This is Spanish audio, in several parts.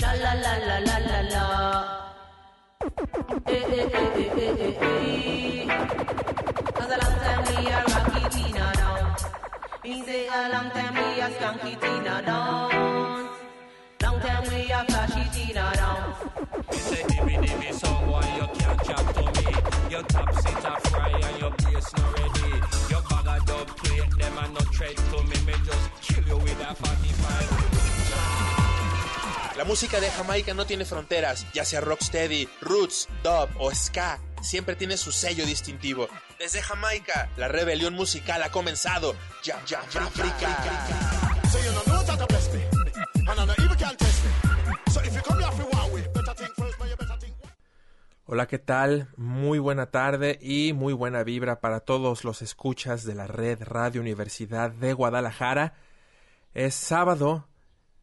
Sha la la la la la la. Eh eh eh eh eh eh. Cause a long time we a rocky Tina down. Me say a long time we a skunky Tina down. Long time we a flashy Tina down. You say dimmy dimmy song why you can't chat to me Your top seat a fry and your bass not ready Your bag of dub plate them and no tread to me Me just kill you with a 45 La música de Jamaica no tiene fronteras, ya sea rocksteady, roots, dub o ska, siempre tiene su sello distintivo. Desde Jamaica, la rebelión musical ha comenzado. Ya, ya, ya. Hola, ¿qué tal? Muy buena tarde y muy buena vibra para todos los escuchas de la red Radio Universidad de Guadalajara. Es sábado,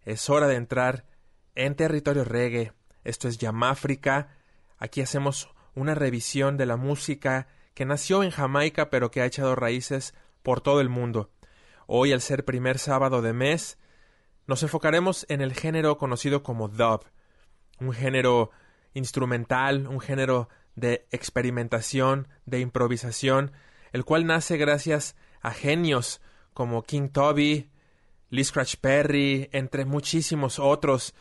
es hora de entrar en territorio reggae. Esto es Yamáfrica. Aquí hacemos una revisión de la música que nació en Jamaica pero que ha echado raíces por todo el mundo. Hoy, al ser primer sábado de mes, nos enfocaremos en el género conocido como dub, un género instrumental, un género de experimentación, de improvisación, el cual nace gracias a genios como King Toby, Lee Scratch Perry, entre muchísimos otros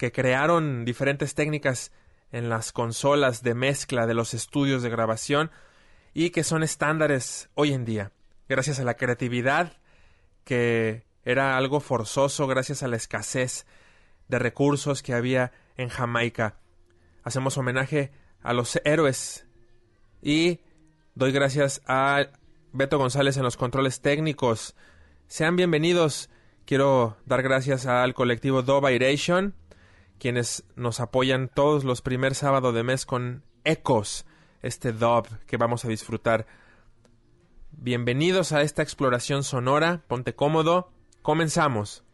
que crearon diferentes técnicas en las consolas de mezcla de los estudios de grabación y que son estándares hoy en día, gracias a la creatividad que era algo forzoso gracias a la escasez de recursos que había en Jamaica. Hacemos homenaje a los héroes y doy gracias a Beto González en los controles técnicos. Sean bienvenidos. Quiero dar gracias al colectivo Dovairation, quienes nos apoyan todos los primer sábado de mes con Ecos, este dub que vamos a disfrutar. Bienvenidos a esta exploración sonora. Ponte cómodo. Comenzamos.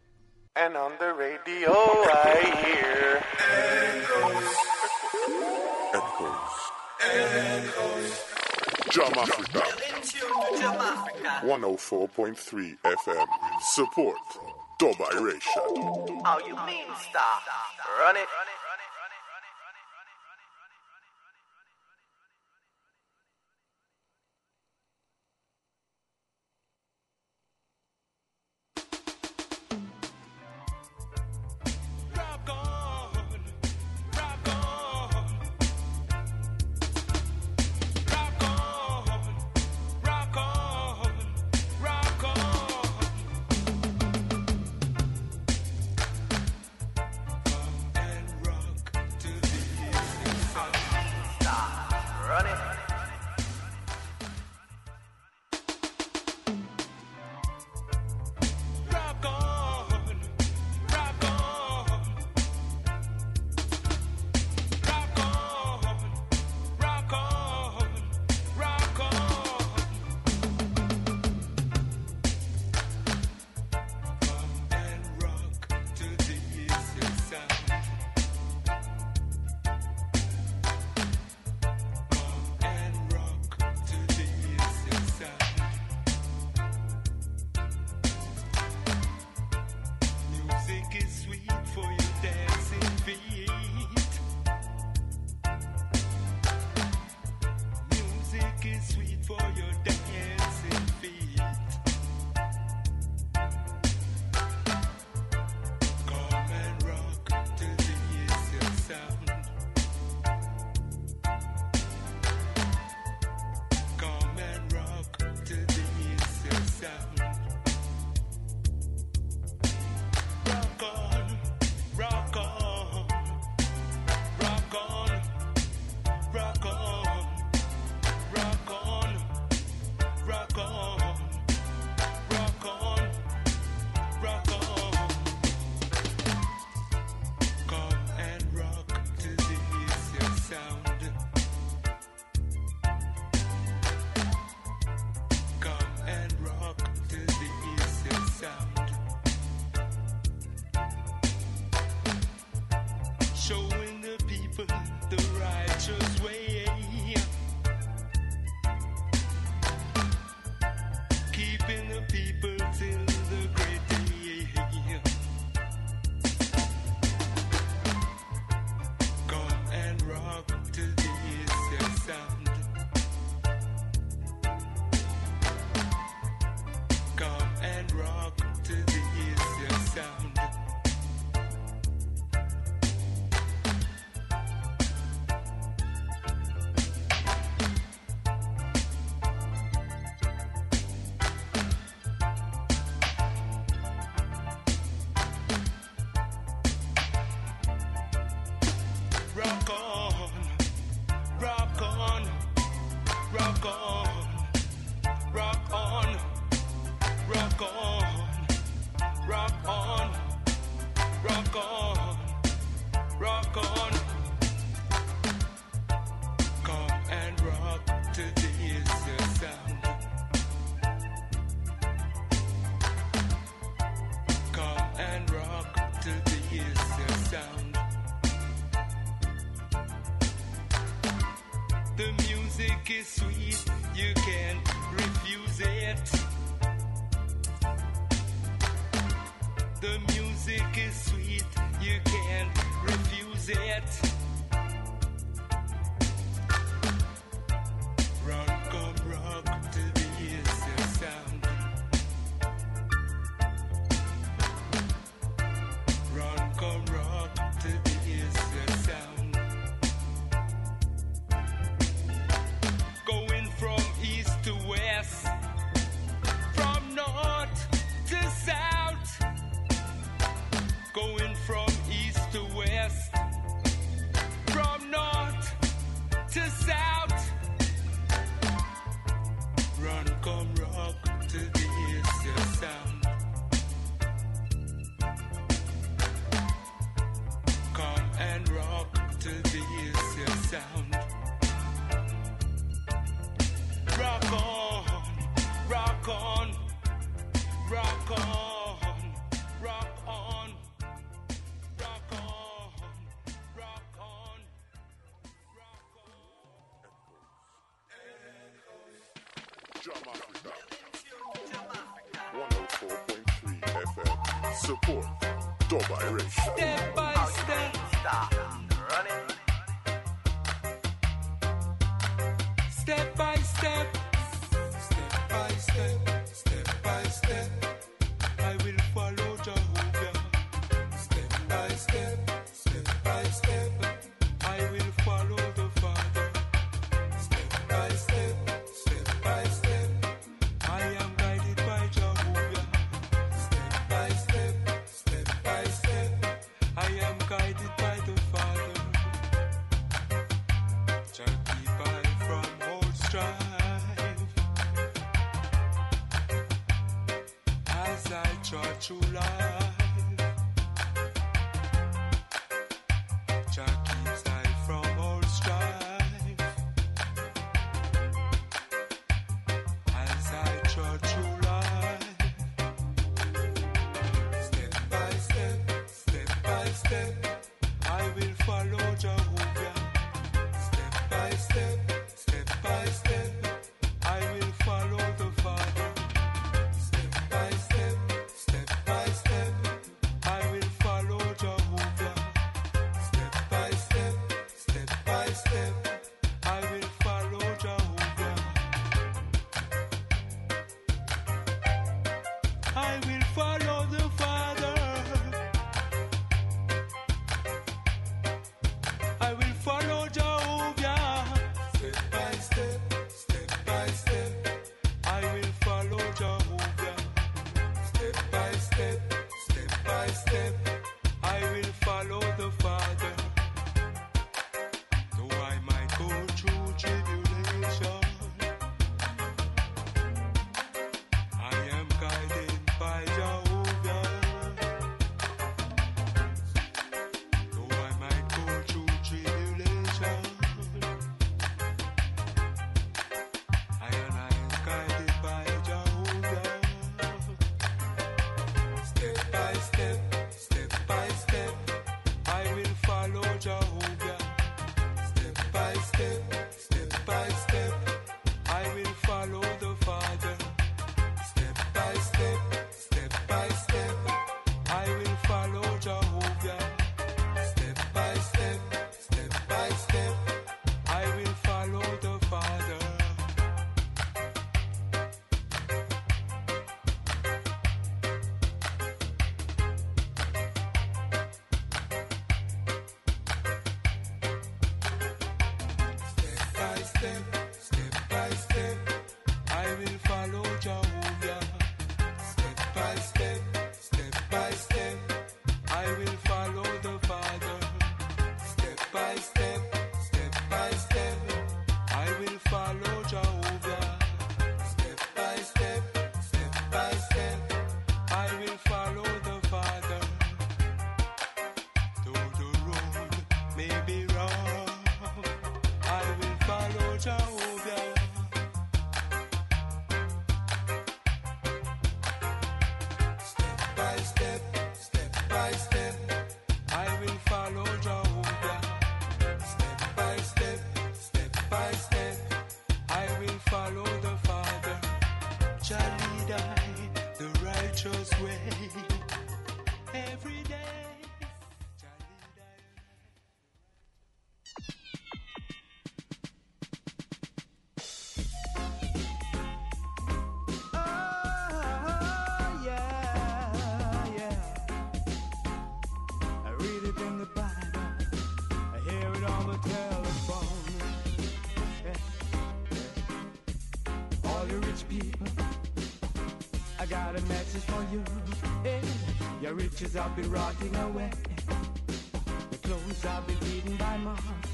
And on the radio I hear Jam Africa. 104.3 FM. Support Dubai Oh, you mean stop? Run it. Rock Step your riches i've been rotting away. Your clothes i've been eaten by moths.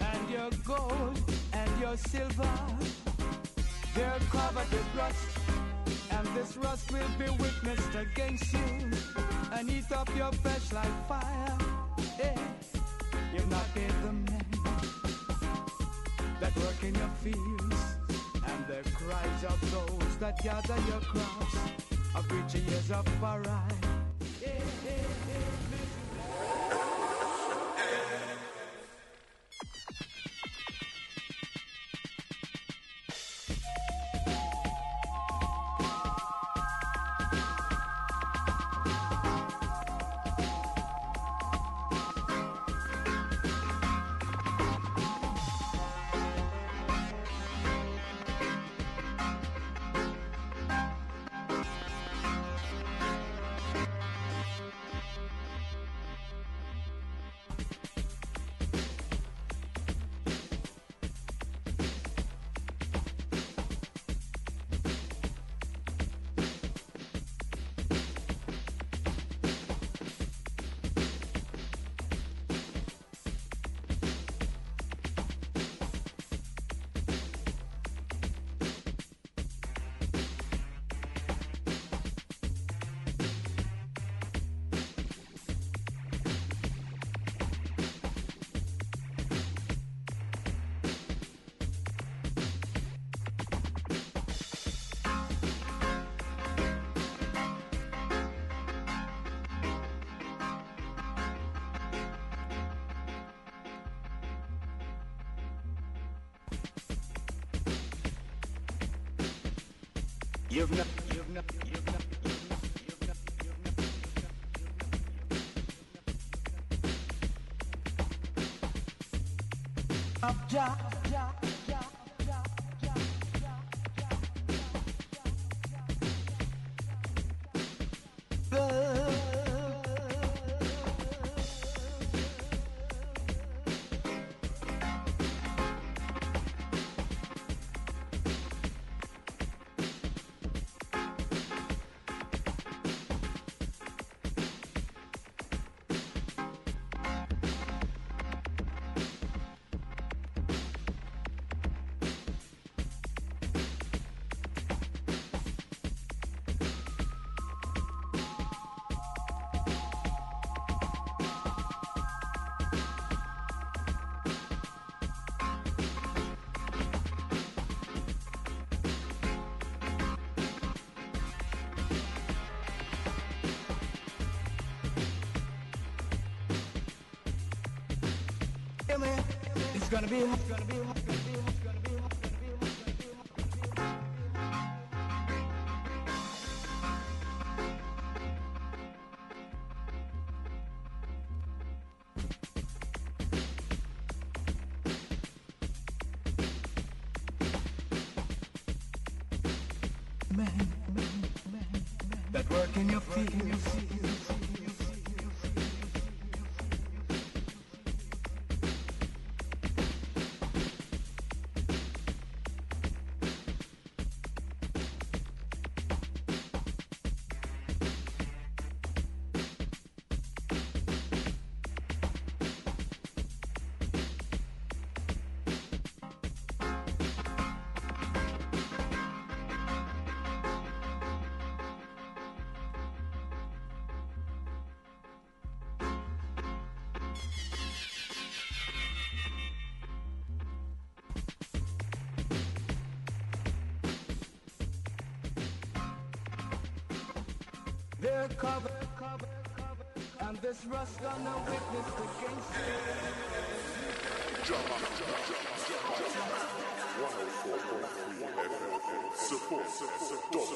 And your gold and your silver, they're covered with rust and this rust will be witnessed against you and eat up your flesh like fire. Yeah. You've not paid the men that work in your fields, and the cries of those that gather your crops of which years of ride. Up, ja, ja, They're covered, covered, and this rust on the witness against them. Drama, drama, drama, 104.3 FM. Support, support,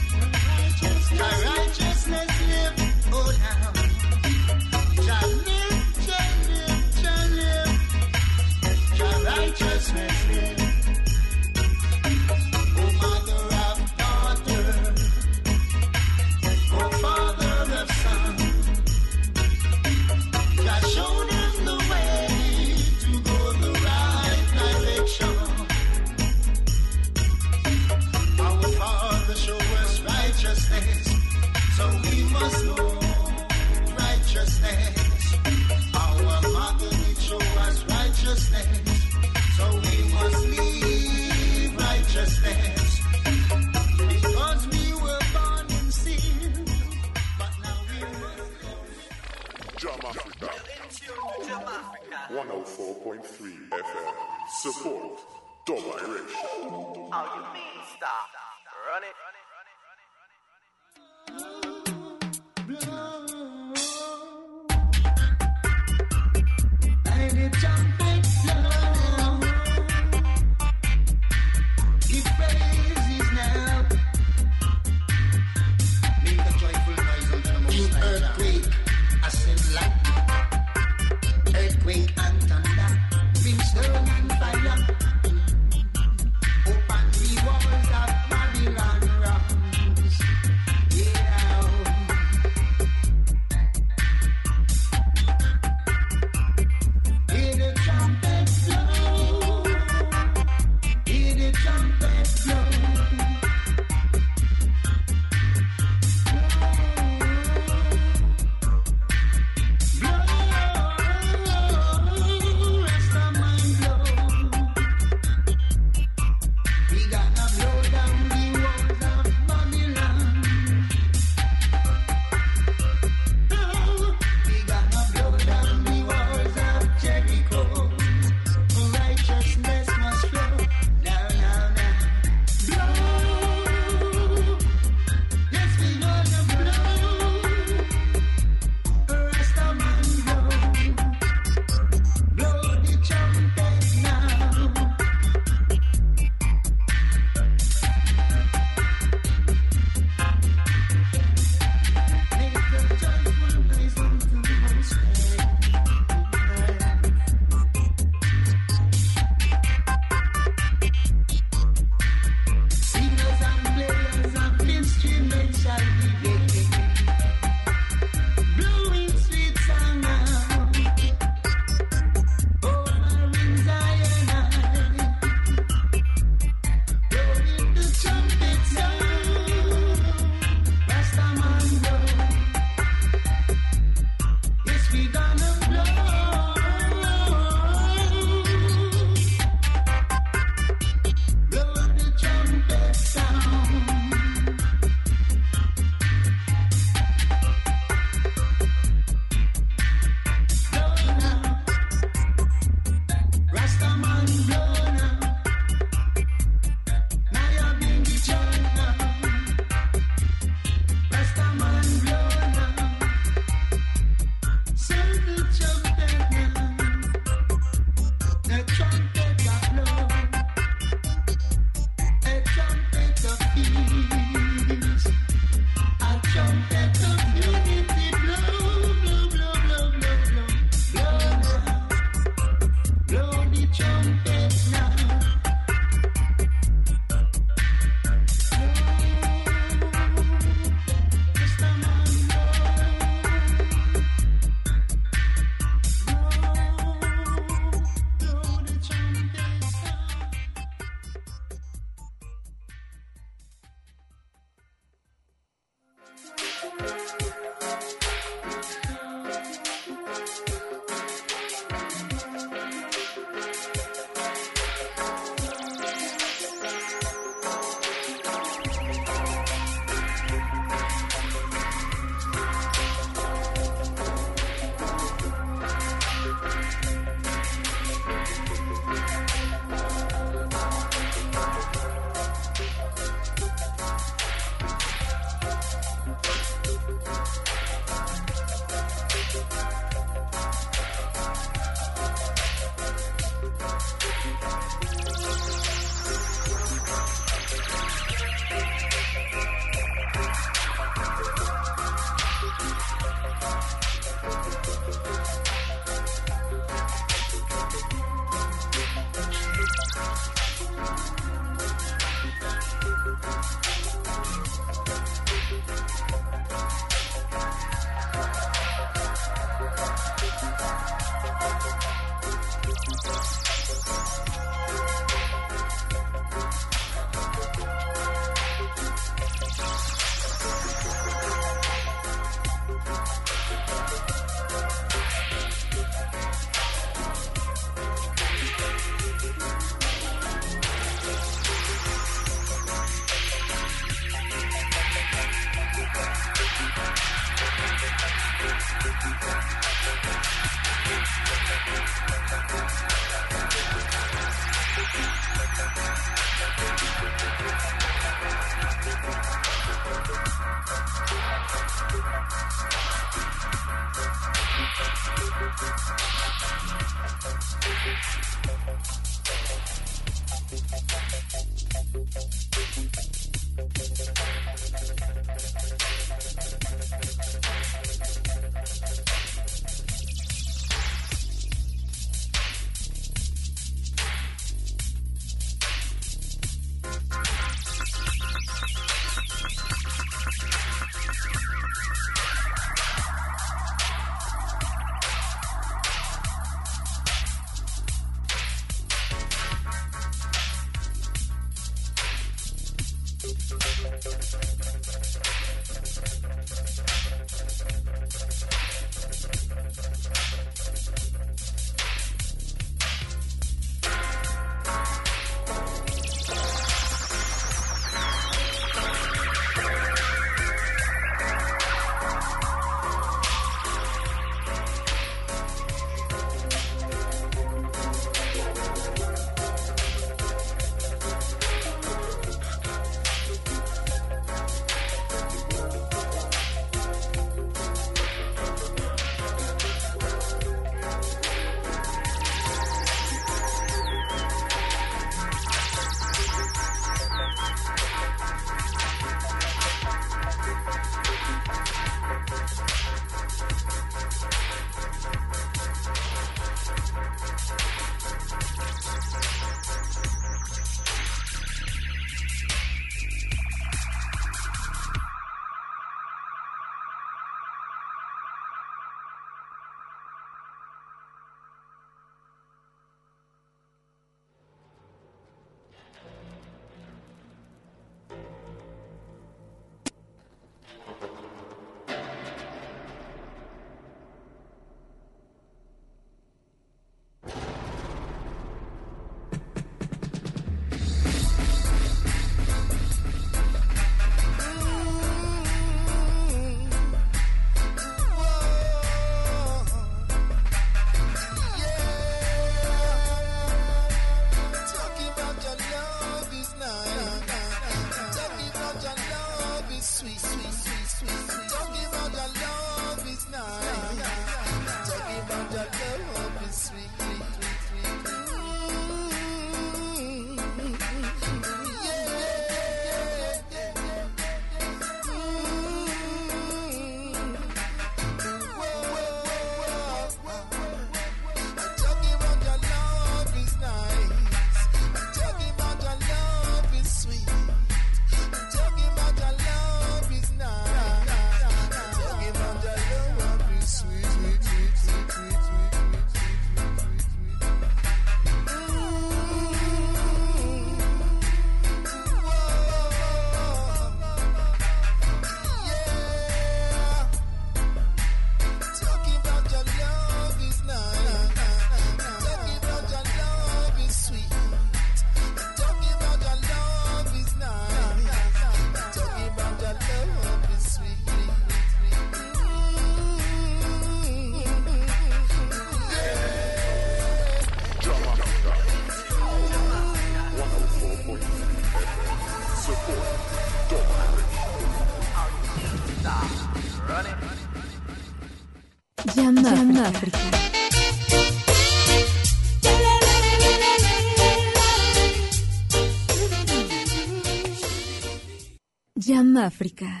África.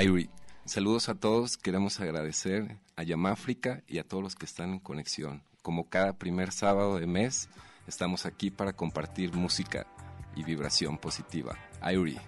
Irie. Saludos a todos, queremos agradecer a Yamáfrica y a todos los que están en conexión. Como cada primer sábado de mes, estamos aquí para compartir música y vibración positiva. Irie.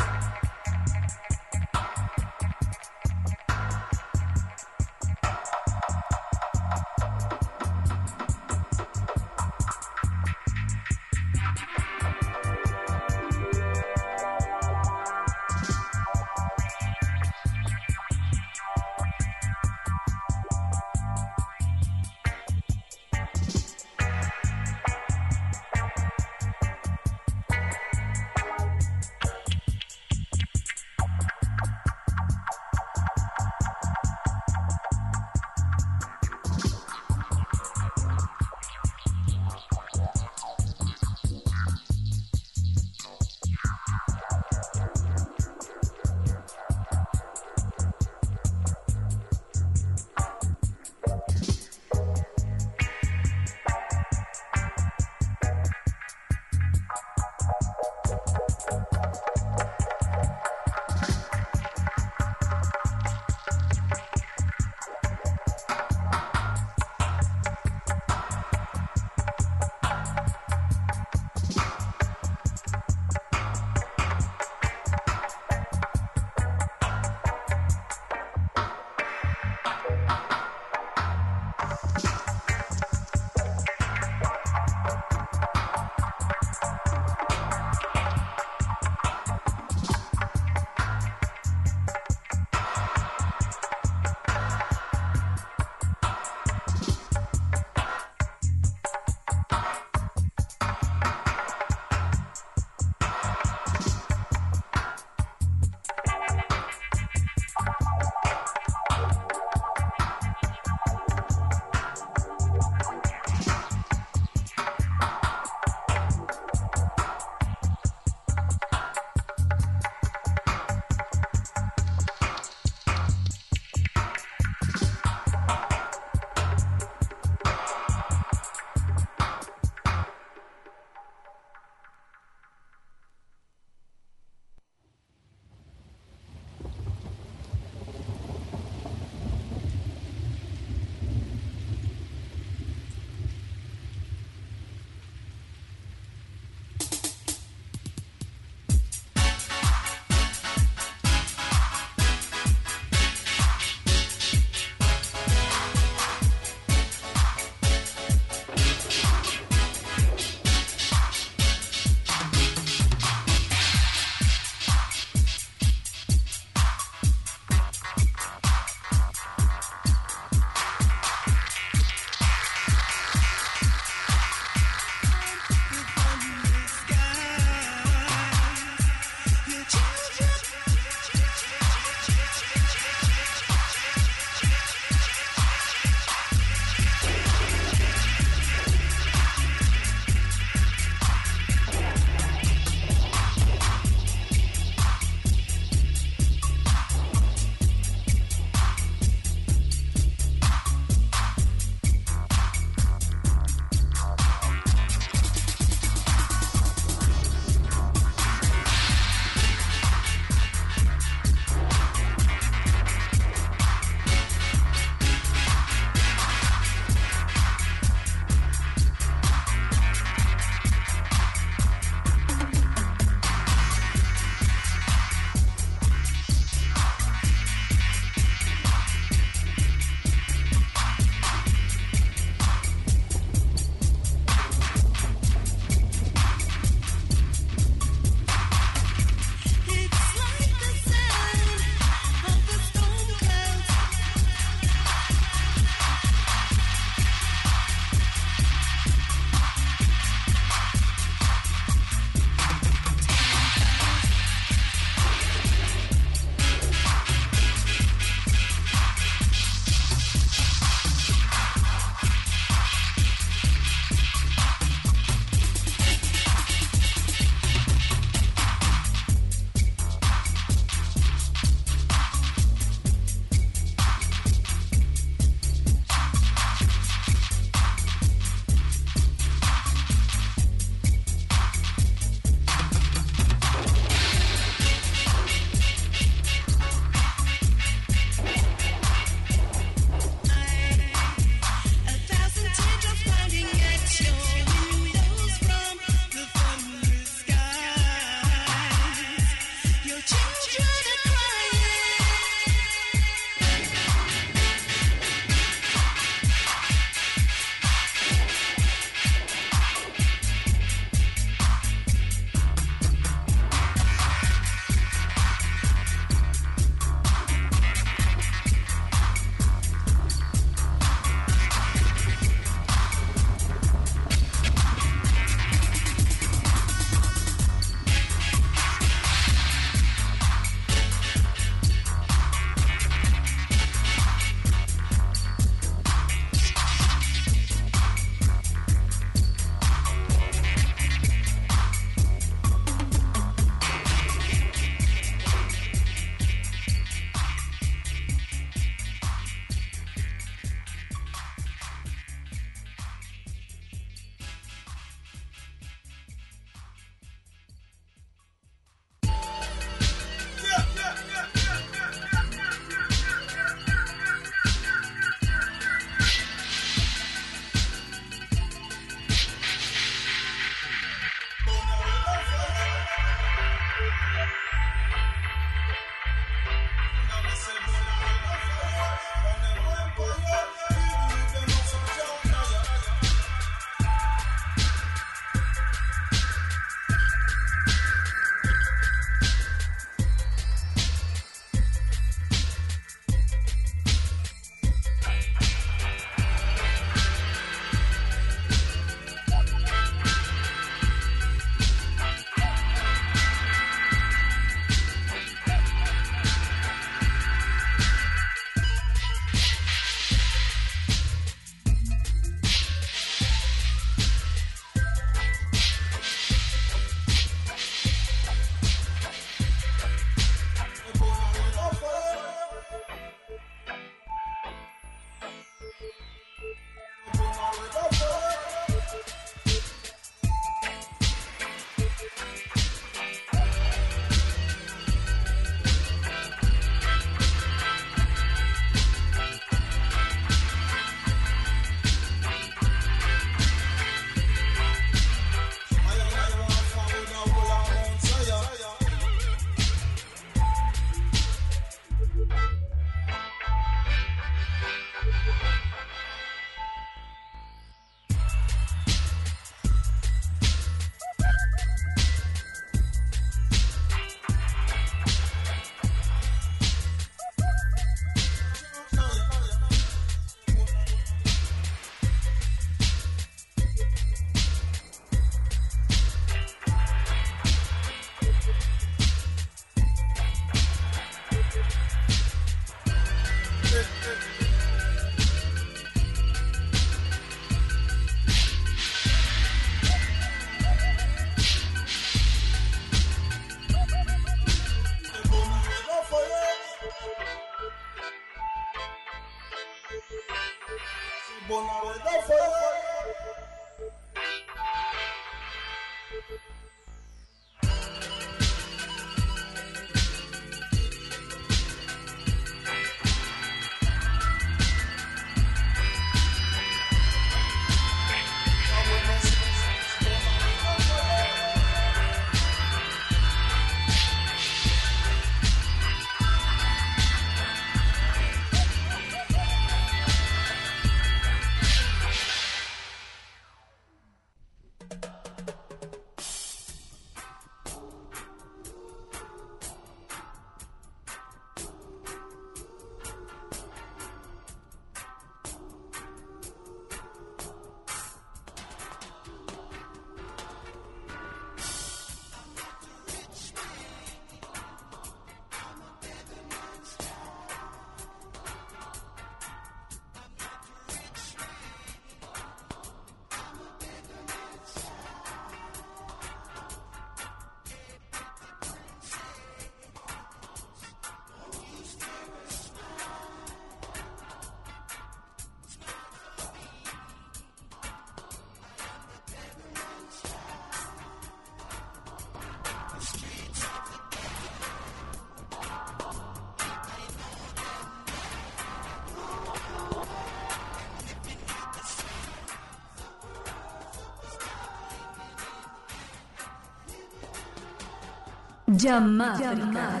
Llama. Llama.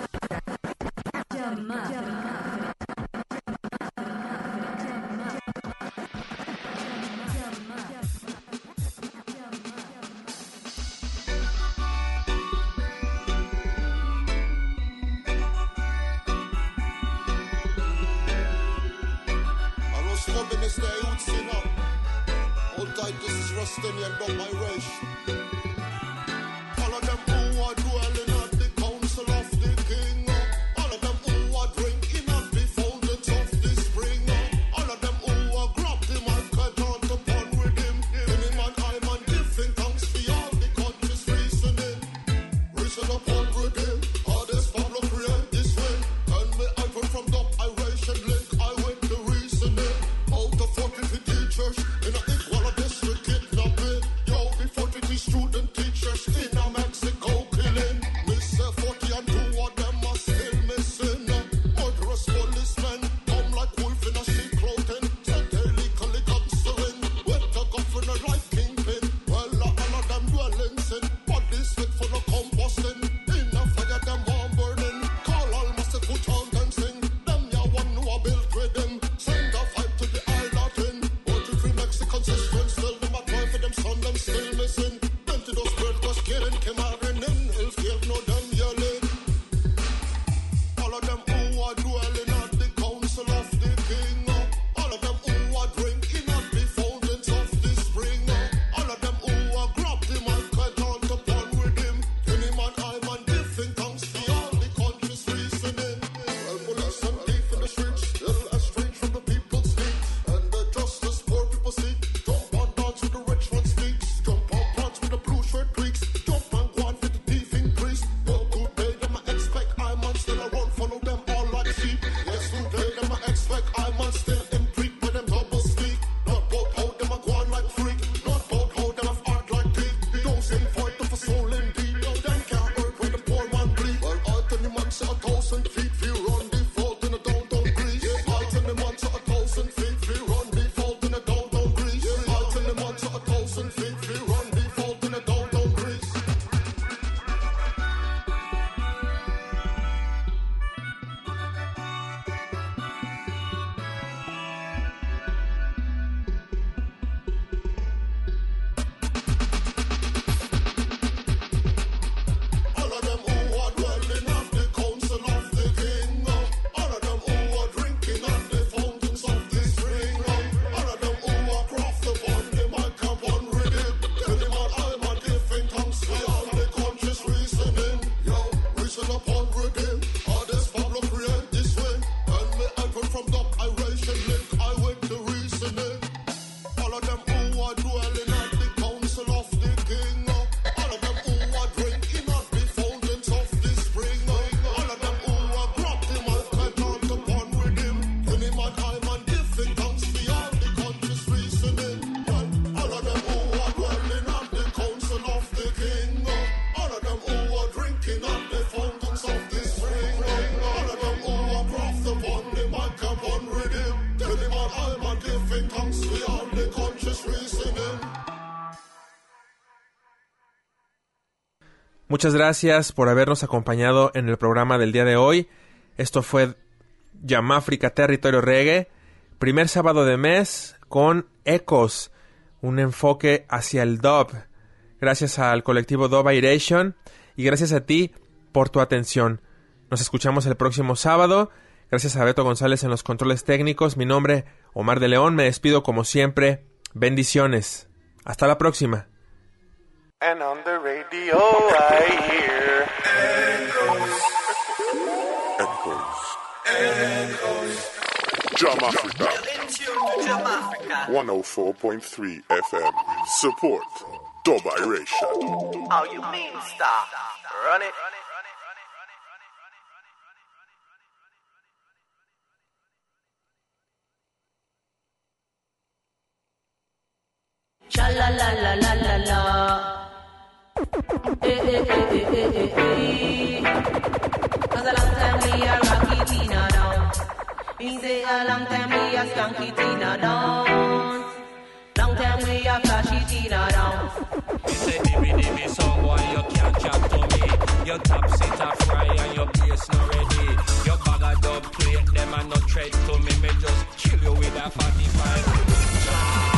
Llama. Stay out, sinner. All tight, this is Rustanian, not my race. Muchas gracias por habernos acompañado en el programa del día de hoy. Esto fue Yamáfrica Territorio Reggae, primer sábado de mes con Ecos, un enfoque hacia el dub. Gracias al colectivo Dub Iration y gracias a ti por tu atención. Nos escuchamos el próximo sábado. Gracias a Beto González en los controles técnicos. Mi nombre, Omar de León. Me despido como siempre. Bendiciones. Hasta la próxima. And on the radio I hear echoes. Echoes. Echoes. Jam Africa. 104.3 FM. Support. Dub Iration. How you mean stop? Run it. Cha la la la la la la. Eh eh eh eh eh eh eh. Cause a long time we a rocky Tina down. Me say a long time we a skunky Tina down. Long time we a flashy Tina down. You say dimmy dimmy song boy you can't chat to me Your top sit a fry and your bass not ready Your bag of dub plate them a no tread to me Me just kill you with a 45